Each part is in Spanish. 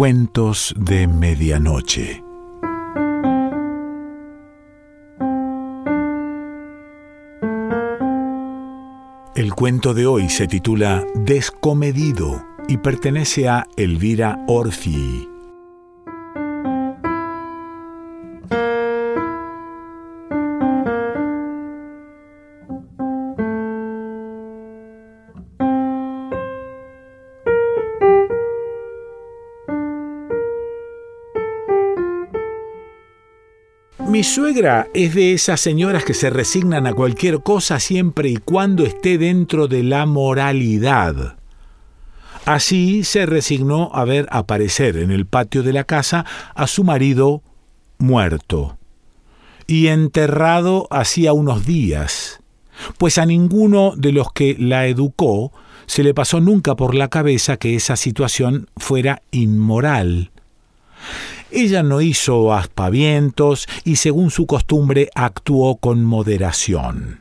Cuentos de Medianoche. El cuento de hoy se titula Descomedido y pertenece a Elvira Orfi. Mi suegra es de esas señoras que se resignan a cualquier cosa siempre y cuando esté dentro de la moralidad. Así se resignó a ver aparecer en el patio de la casa a su marido muerto y enterrado hacía unos días, pues a ninguno de los que la educó se le pasó nunca por la cabeza que esa situación fuera inmoral. Ella no hizo aspavientos y según su costumbre actuó con moderación.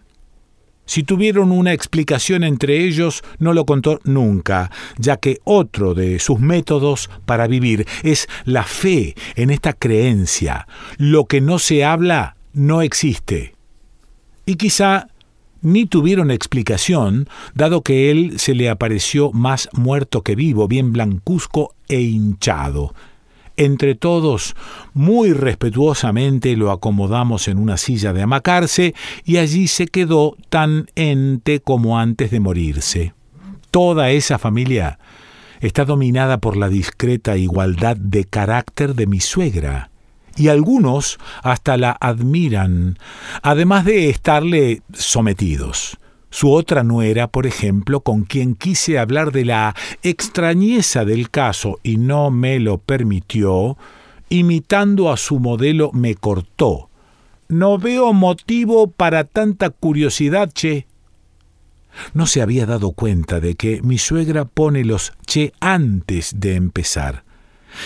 Si tuvieron una explicación entre ellos, no lo contó nunca, ya que otro de sus métodos para vivir es la fe en esta creencia. Lo que no se habla no existe. Y quizá ni tuvieron explicación, dado que él se le apareció más muerto que vivo, bien blancuzco e hinchado, entre todos, muy respetuosamente lo acomodamos en una silla de amacarse y allí se quedó tan ente como antes de morirse. Toda esa familia está dominada por la discreta igualdad de carácter de mi suegra, y algunos hasta la admiran, además de estarle sometidos. Su otra nuera, por ejemplo, con quien quise hablar de la extrañeza del caso y no me lo permitió, imitando a su modelo me cortó. No veo motivo para tanta curiosidad, che. No se había dado cuenta de que mi suegra pone los che antes de empezar,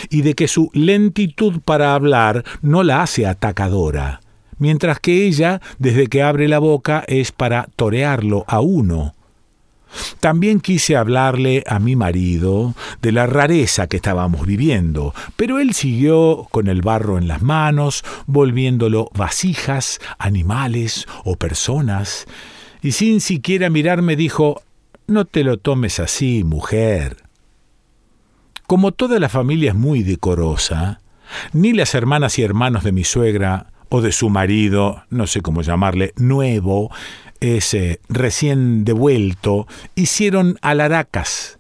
y de que su lentitud para hablar no la hace atacadora mientras que ella, desde que abre la boca, es para torearlo a uno. También quise hablarle a mi marido de la rareza que estábamos viviendo, pero él siguió con el barro en las manos, volviéndolo vasijas, animales o personas, y sin siquiera mirarme dijo No te lo tomes así, mujer. Como toda la familia es muy decorosa, ni las hermanas y hermanos de mi suegra o de su marido, no sé cómo llamarle, nuevo, ese recién devuelto, hicieron alaracas.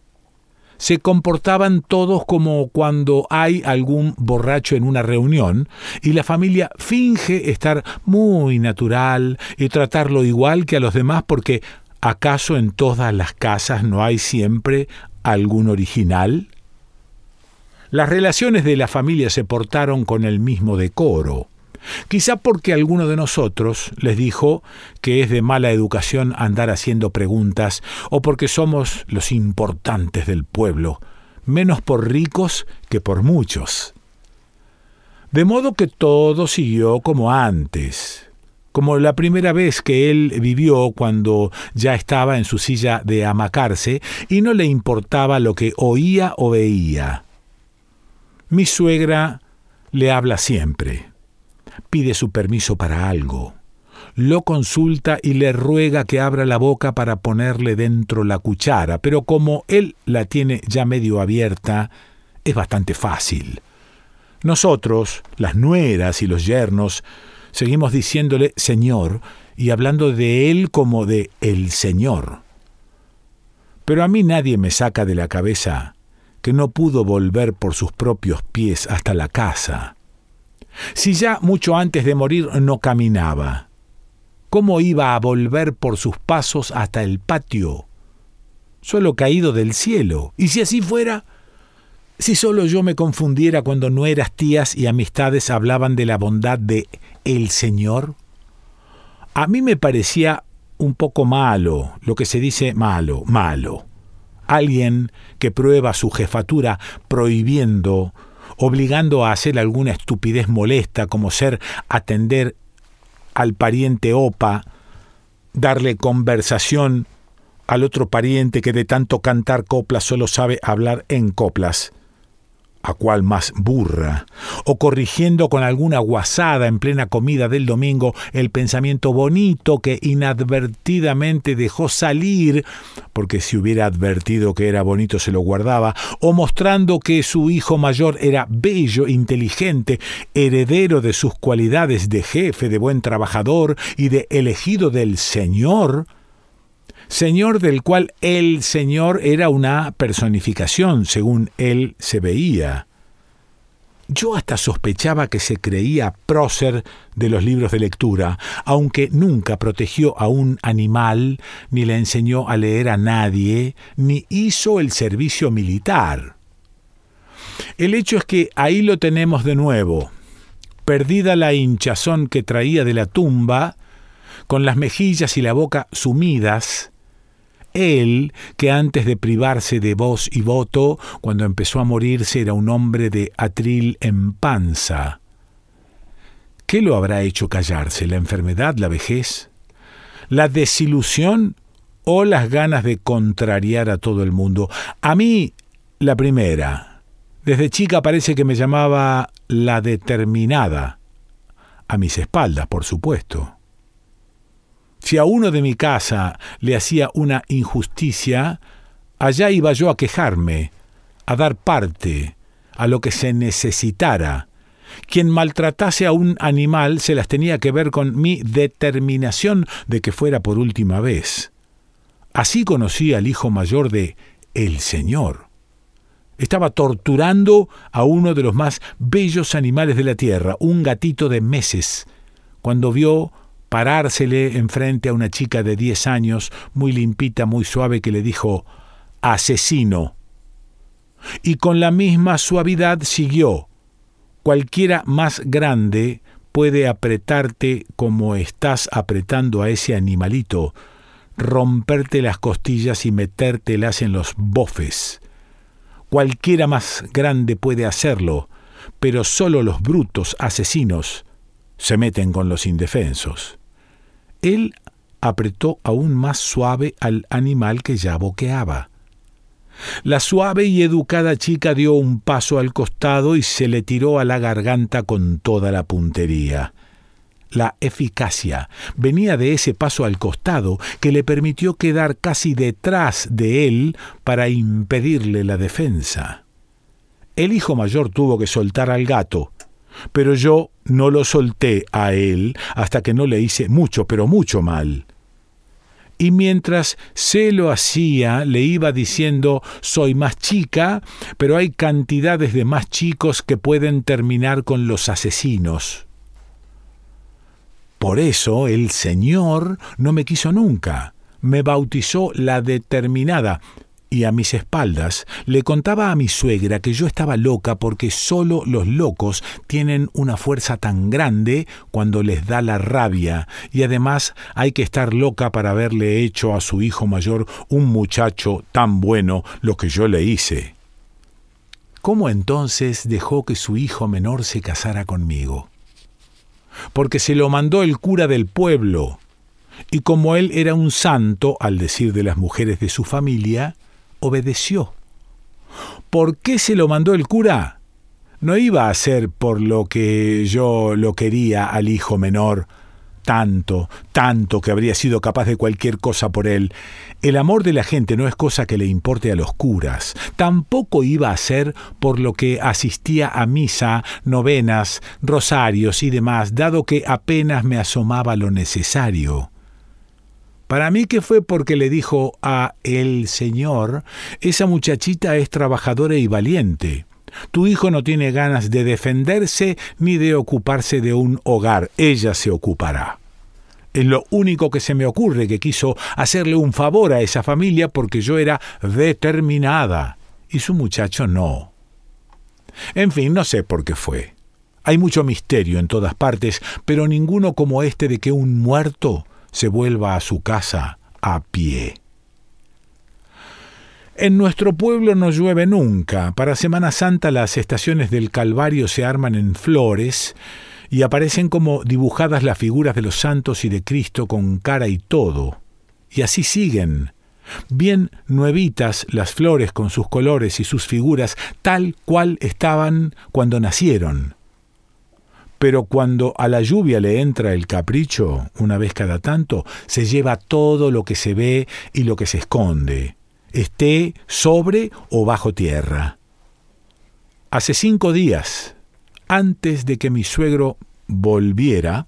Se comportaban todos como cuando hay algún borracho en una reunión y la familia finge estar muy natural y tratarlo igual que a los demás porque ¿acaso en todas las casas no hay siempre algún original? Las relaciones de la familia se portaron con el mismo decoro. Quizá porque alguno de nosotros les dijo que es de mala educación andar haciendo preguntas o porque somos los importantes del pueblo, menos por ricos que por muchos. De modo que todo siguió como antes, como la primera vez que él vivió cuando ya estaba en su silla de amacarse y no le importaba lo que oía o veía. Mi suegra le habla siempre pide su permiso para algo, lo consulta y le ruega que abra la boca para ponerle dentro la cuchara, pero como él la tiene ya medio abierta, es bastante fácil. Nosotros, las nueras y los yernos, seguimos diciéndole Señor y hablando de él como de el Señor. Pero a mí nadie me saca de la cabeza que no pudo volver por sus propios pies hasta la casa, si ya mucho antes de morir no caminaba, ¿cómo iba a volver por sus pasos hasta el patio? Solo caído del cielo. ¿Y si así fuera? Si solo yo me confundiera cuando nueras, tías y amistades hablaban de la bondad de el Señor. A mí me parecía un poco malo, lo que se dice malo, malo. Alguien que prueba su jefatura prohibiendo obligando a hacer alguna estupidez molesta como ser atender al pariente opa, darle conversación al otro pariente que de tanto cantar coplas solo sabe hablar en coplas. A cual más burra, o corrigiendo con alguna guasada en plena comida del domingo el pensamiento bonito que inadvertidamente dejó salir, porque si hubiera advertido que era bonito se lo guardaba, o mostrando que su hijo mayor era bello, inteligente, heredero de sus cualidades de jefe, de buen trabajador y de elegido del Señor, Señor del cual el Señor era una personificación, según él se veía. Yo hasta sospechaba que se creía prócer de los libros de lectura, aunque nunca protegió a un animal, ni le enseñó a leer a nadie, ni hizo el servicio militar. El hecho es que ahí lo tenemos de nuevo. Perdida la hinchazón que traía de la tumba, con las mejillas y la boca sumidas, él, que antes de privarse de voz y voto, cuando empezó a morirse era un hombre de atril en panza. ¿Qué lo habrá hecho callarse? ¿La enfermedad, la vejez? ¿La desilusión o las ganas de contrariar a todo el mundo? A mí, la primera. Desde chica parece que me llamaba la determinada. A mis espaldas, por supuesto. Si a uno de mi casa le hacía una injusticia, allá iba yo a quejarme, a dar parte, a lo que se necesitara. Quien maltratase a un animal se las tenía que ver con mi determinación de que fuera por última vez. Así conocí al hijo mayor de el Señor. Estaba torturando a uno de los más bellos animales de la tierra, un gatito de meses, cuando vio parársele enfrente a una chica de diez años, muy limpita, muy suave, que le dijo asesino. Y con la misma suavidad siguió. Cualquiera más grande puede apretarte como estás apretando a ese animalito, romperte las costillas y metértelas en los bofes. Cualquiera más grande puede hacerlo, pero solo los brutos asesinos se meten con los indefensos. Él apretó aún más suave al animal que ya boqueaba. La suave y educada chica dio un paso al costado y se le tiró a la garganta con toda la puntería. La eficacia venía de ese paso al costado que le permitió quedar casi detrás de él para impedirle la defensa. El hijo mayor tuvo que soltar al gato, pero yo no lo solté a él hasta que no le hice mucho, pero mucho mal. Y mientras se lo hacía, le iba diciendo, soy más chica, pero hay cantidades de más chicos que pueden terminar con los asesinos. Por eso el Señor no me quiso nunca, me bautizó la determinada, y a mis espaldas le contaba a mi suegra que yo estaba loca porque solo los locos tienen una fuerza tan grande cuando les da la rabia, y además hay que estar loca para haberle hecho a su hijo mayor un muchacho tan bueno lo que yo le hice. ¿Cómo entonces dejó que su hijo menor se casara conmigo? Porque se lo mandó el cura del pueblo, y como él era un santo, al decir de las mujeres de su familia, obedeció. ¿Por qué se lo mandó el cura? No iba a ser por lo que yo lo quería al hijo menor, tanto, tanto que habría sido capaz de cualquier cosa por él. El amor de la gente no es cosa que le importe a los curas. Tampoco iba a ser por lo que asistía a misa, novenas, rosarios y demás, dado que apenas me asomaba lo necesario. Para mí que fue porque le dijo a el Señor, esa muchachita es trabajadora y valiente. Tu hijo no tiene ganas de defenderse ni de ocuparse de un hogar, ella se ocupará. Es lo único que se me ocurre que quiso hacerle un favor a esa familia porque yo era determinada y su muchacho no. En fin, no sé por qué fue. Hay mucho misterio en todas partes, pero ninguno como este de que un muerto se vuelva a su casa a pie. En nuestro pueblo no llueve nunca. Para Semana Santa las estaciones del Calvario se arman en flores y aparecen como dibujadas las figuras de los santos y de Cristo con cara y todo. Y así siguen, bien nuevitas las flores con sus colores y sus figuras, tal cual estaban cuando nacieron. Pero cuando a la lluvia le entra el capricho, una vez cada tanto, se lleva todo lo que se ve y lo que se esconde, esté sobre o bajo tierra. Hace cinco días, antes de que mi suegro volviera,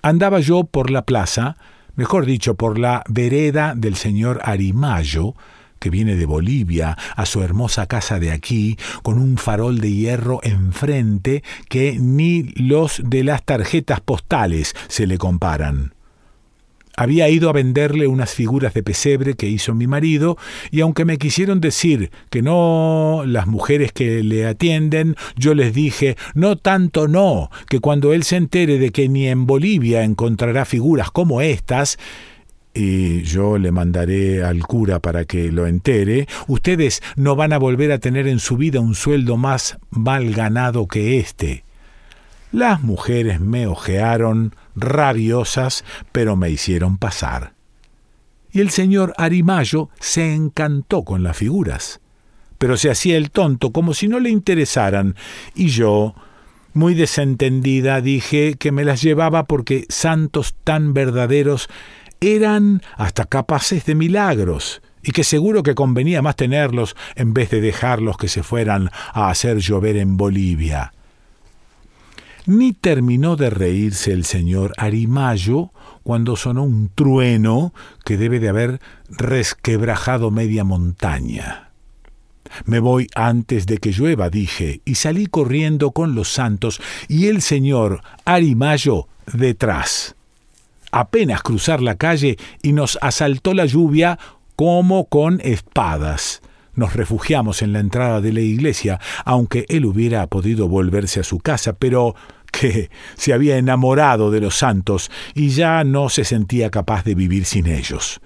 andaba yo por la plaza, mejor dicho, por la vereda del señor Arimayo, que viene de Bolivia, a su hermosa casa de aquí, con un farol de hierro enfrente que ni los de las tarjetas postales se le comparan. Había ido a venderle unas figuras de pesebre que hizo mi marido, y aunque me quisieron decir que no las mujeres que le atienden, yo les dije, no tanto no, que cuando él se entere de que ni en Bolivia encontrará figuras como estas, y yo le mandaré al cura para que lo entere, ustedes no van a volver a tener en su vida un sueldo más mal ganado que este. Las mujeres me ojearon, rabiosas, pero me hicieron pasar. Y el señor Arimayo se encantó con las figuras, pero se hacía el tonto como si no le interesaran, y yo, muy desentendida, dije que me las llevaba porque santos tan verdaderos eran hasta capaces de milagros, y que seguro que convenía más tenerlos en vez de dejarlos que se fueran a hacer llover en Bolivia. Ni terminó de reírse el señor Arimayo cuando sonó un trueno que debe de haber resquebrajado media montaña. Me voy antes de que llueva, dije, y salí corriendo con los santos y el señor Arimayo detrás. Apenas cruzar la calle y nos asaltó la lluvia como con espadas. Nos refugiamos en la entrada de la iglesia, aunque él hubiera podido volverse a su casa, pero que se había enamorado de los santos y ya no se sentía capaz de vivir sin ellos.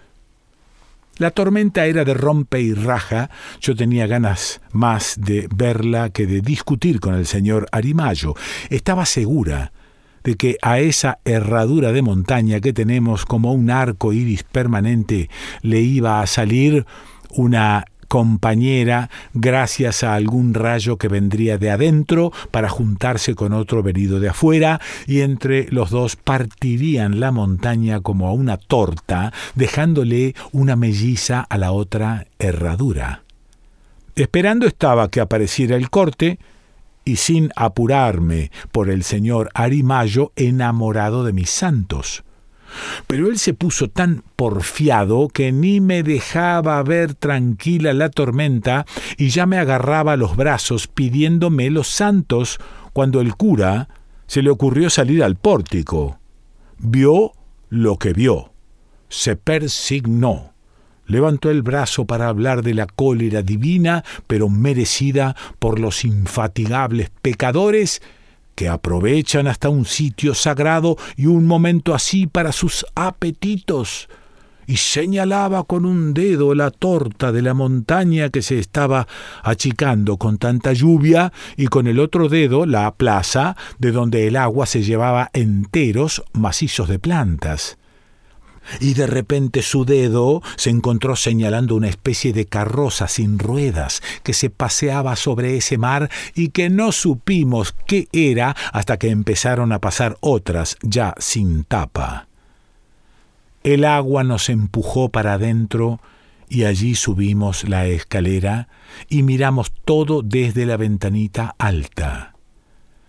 La tormenta era de rompe y raja, yo tenía ganas más de verla que de discutir con el señor Arimayo. Estaba segura de que a esa herradura de montaña que tenemos como un arco iris permanente le iba a salir una compañera gracias a algún rayo que vendría de adentro para juntarse con otro venido de afuera y entre los dos partirían la montaña como a una torta, dejándole una melliza a la otra herradura. Esperando estaba que apareciera el corte, y sin apurarme por el señor Arimayo enamorado de mis santos. Pero él se puso tan porfiado que ni me dejaba ver tranquila la tormenta y ya me agarraba los brazos pidiéndome los santos cuando el cura se le ocurrió salir al pórtico. Vio lo que vio. Se persignó. Levantó el brazo para hablar de la cólera divina, pero merecida por los infatigables pecadores, que aprovechan hasta un sitio sagrado y un momento así para sus apetitos, y señalaba con un dedo la torta de la montaña que se estaba achicando con tanta lluvia, y con el otro dedo la plaza de donde el agua se llevaba enteros macizos de plantas y de repente su dedo se encontró señalando una especie de carroza sin ruedas que se paseaba sobre ese mar y que no supimos qué era hasta que empezaron a pasar otras ya sin tapa. El agua nos empujó para adentro y allí subimos la escalera y miramos todo desde la ventanita alta.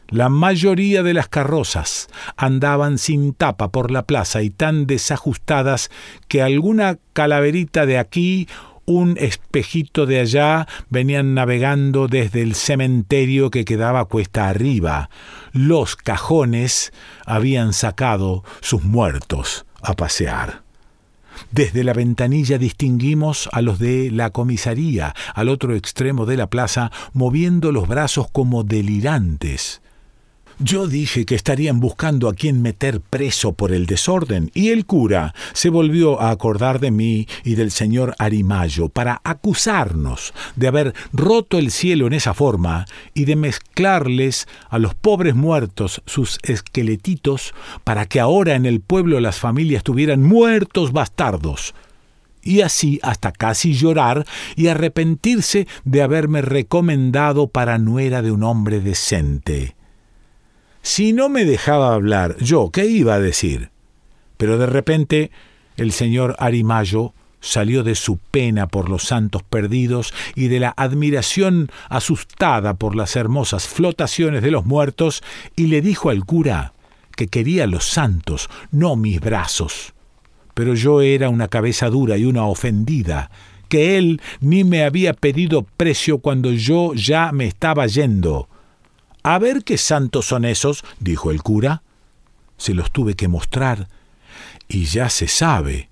La mayoría de las carrozas andaban sin tapa por la plaza y tan desajustadas que alguna calaverita de aquí, un espejito de allá, venían navegando desde el cementerio que quedaba cuesta arriba. Los cajones habían sacado sus muertos a pasear. Desde la ventanilla distinguimos a los de la comisaría, al otro extremo de la plaza, moviendo los brazos como delirantes. Yo dije que estarían buscando a quien meter preso por el desorden, y el cura se volvió a acordar de mí y del señor Arimayo para acusarnos de haber roto el cielo en esa forma y de mezclarles a los pobres muertos sus esqueletitos para que ahora en el pueblo las familias tuvieran muertos bastardos. y así hasta casi llorar y arrepentirse de haberme recomendado para nuera de un hombre decente. Si no me dejaba hablar, yo, ¿qué iba a decir? Pero de repente el señor Arimayo salió de su pena por los santos perdidos y de la admiración asustada por las hermosas flotaciones de los muertos y le dijo al cura que quería los santos, no mis brazos. Pero yo era una cabeza dura y una ofendida, que él ni me había pedido precio cuando yo ya me estaba yendo. A ver qué santos son esos, dijo el cura. Se los tuve que mostrar. Y ya se sabe,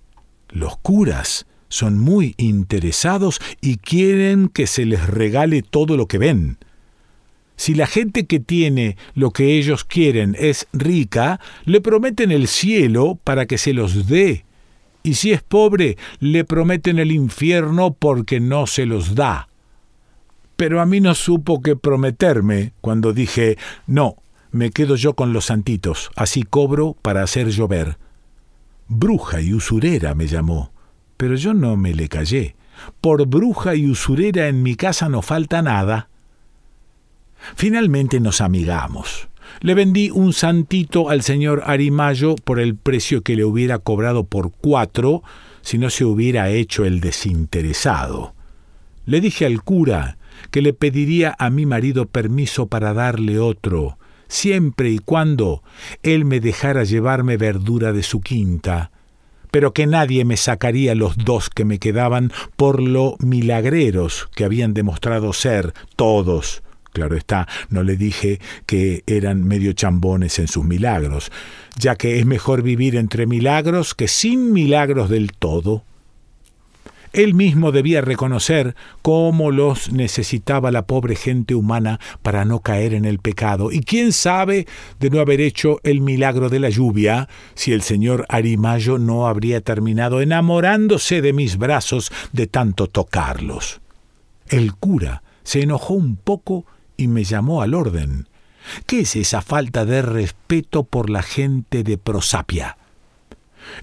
los curas son muy interesados y quieren que se les regale todo lo que ven. Si la gente que tiene lo que ellos quieren es rica, le prometen el cielo para que se los dé. Y si es pobre, le prometen el infierno porque no se los da. Pero a mí no supo qué prometerme cuando dije, no, me quedo yo con los santitos, así cobro para hacer llover. Bruja y usurera me llamó, pero yo no me le callé. Por bruja y usurera en mi casa no falta nada. Finalmente nos amigamos. Le vendí un santito al señor Arimayo por el precio que le hubiera cobrado por cuatro si no se hubiera hecho el desinteresado. Le dije al cura que le pediría a mi marido permiso para darle otro, siempre y cuando él me dejara llevarme verdura de su quinta, pero que nadie me sacaría los dos que me quedaban por lo milagreros que habían demostrado ser todos Claro está, no le dije que eran medio chambones en sus milagros, ya que es mejor vivir entre milagros que sin milagros del todo. Él mismo debía reconocer cómo los necesitaba la pobre gente humana para no caer en el pecado, y quién sabe de no haber hecho el milagro de la lluvia si el señor Arimayo no habría terminado enamorándose de mis brazos de tanto tocarlos. El cura se enojó un poco y me llamó al orden. ¿Qué es esa falta de respeto por la gente de Prosapia?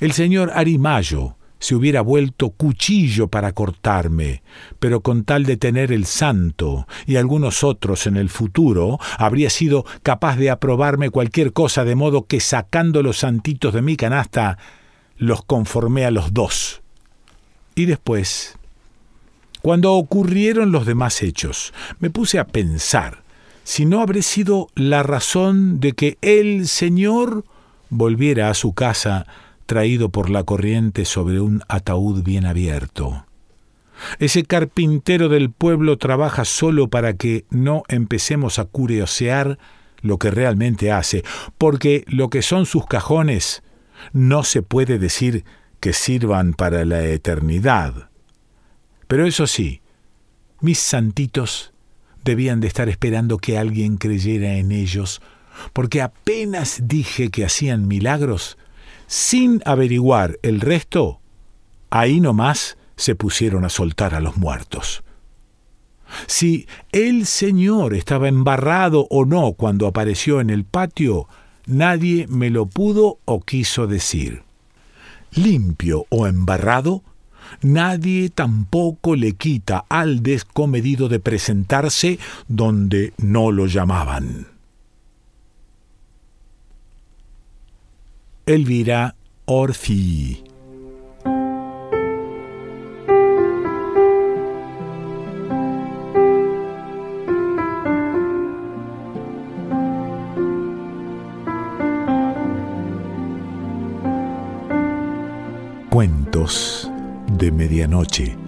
El señor Arimayo se hubiera vuelto cuchillo para cortarme, pero con tal de tener el santo y algunos otros en el futuro, habría sido capaz de aprobarme cualquier cosa, de modo que sacando los santitos de mi canasta, los conformé a los dos. Y después cuando ocurrieron los demás hechos, me puse a pensar si no habré sido la razón de que el Señor volviera a su casa traído por la corriente sobre un ataúd bien abierto. Ese carpintero del pueblo trabaja solo para que no empecemos a curiosear lo que realmente hace, porque lo que son sus cajones no se puede decir que sirvan para la eternidad. Pero eso sí, mis santitos debían de estar esperando que alguien creyera en ellos, porque apenas dije que hacían milagros, sin averiguar el resto, ahí nomás se pusieron a soltar a los muertos. Si el Señor estaba embarrado o no cuando apareció en el patio, nadie me lo pudo o quiso decir. Limpio o embarrado, nadie tampoco le quita al descomedido de presentarse donde no lo llamaban. Elvira Orfi Cuentos de medianoche.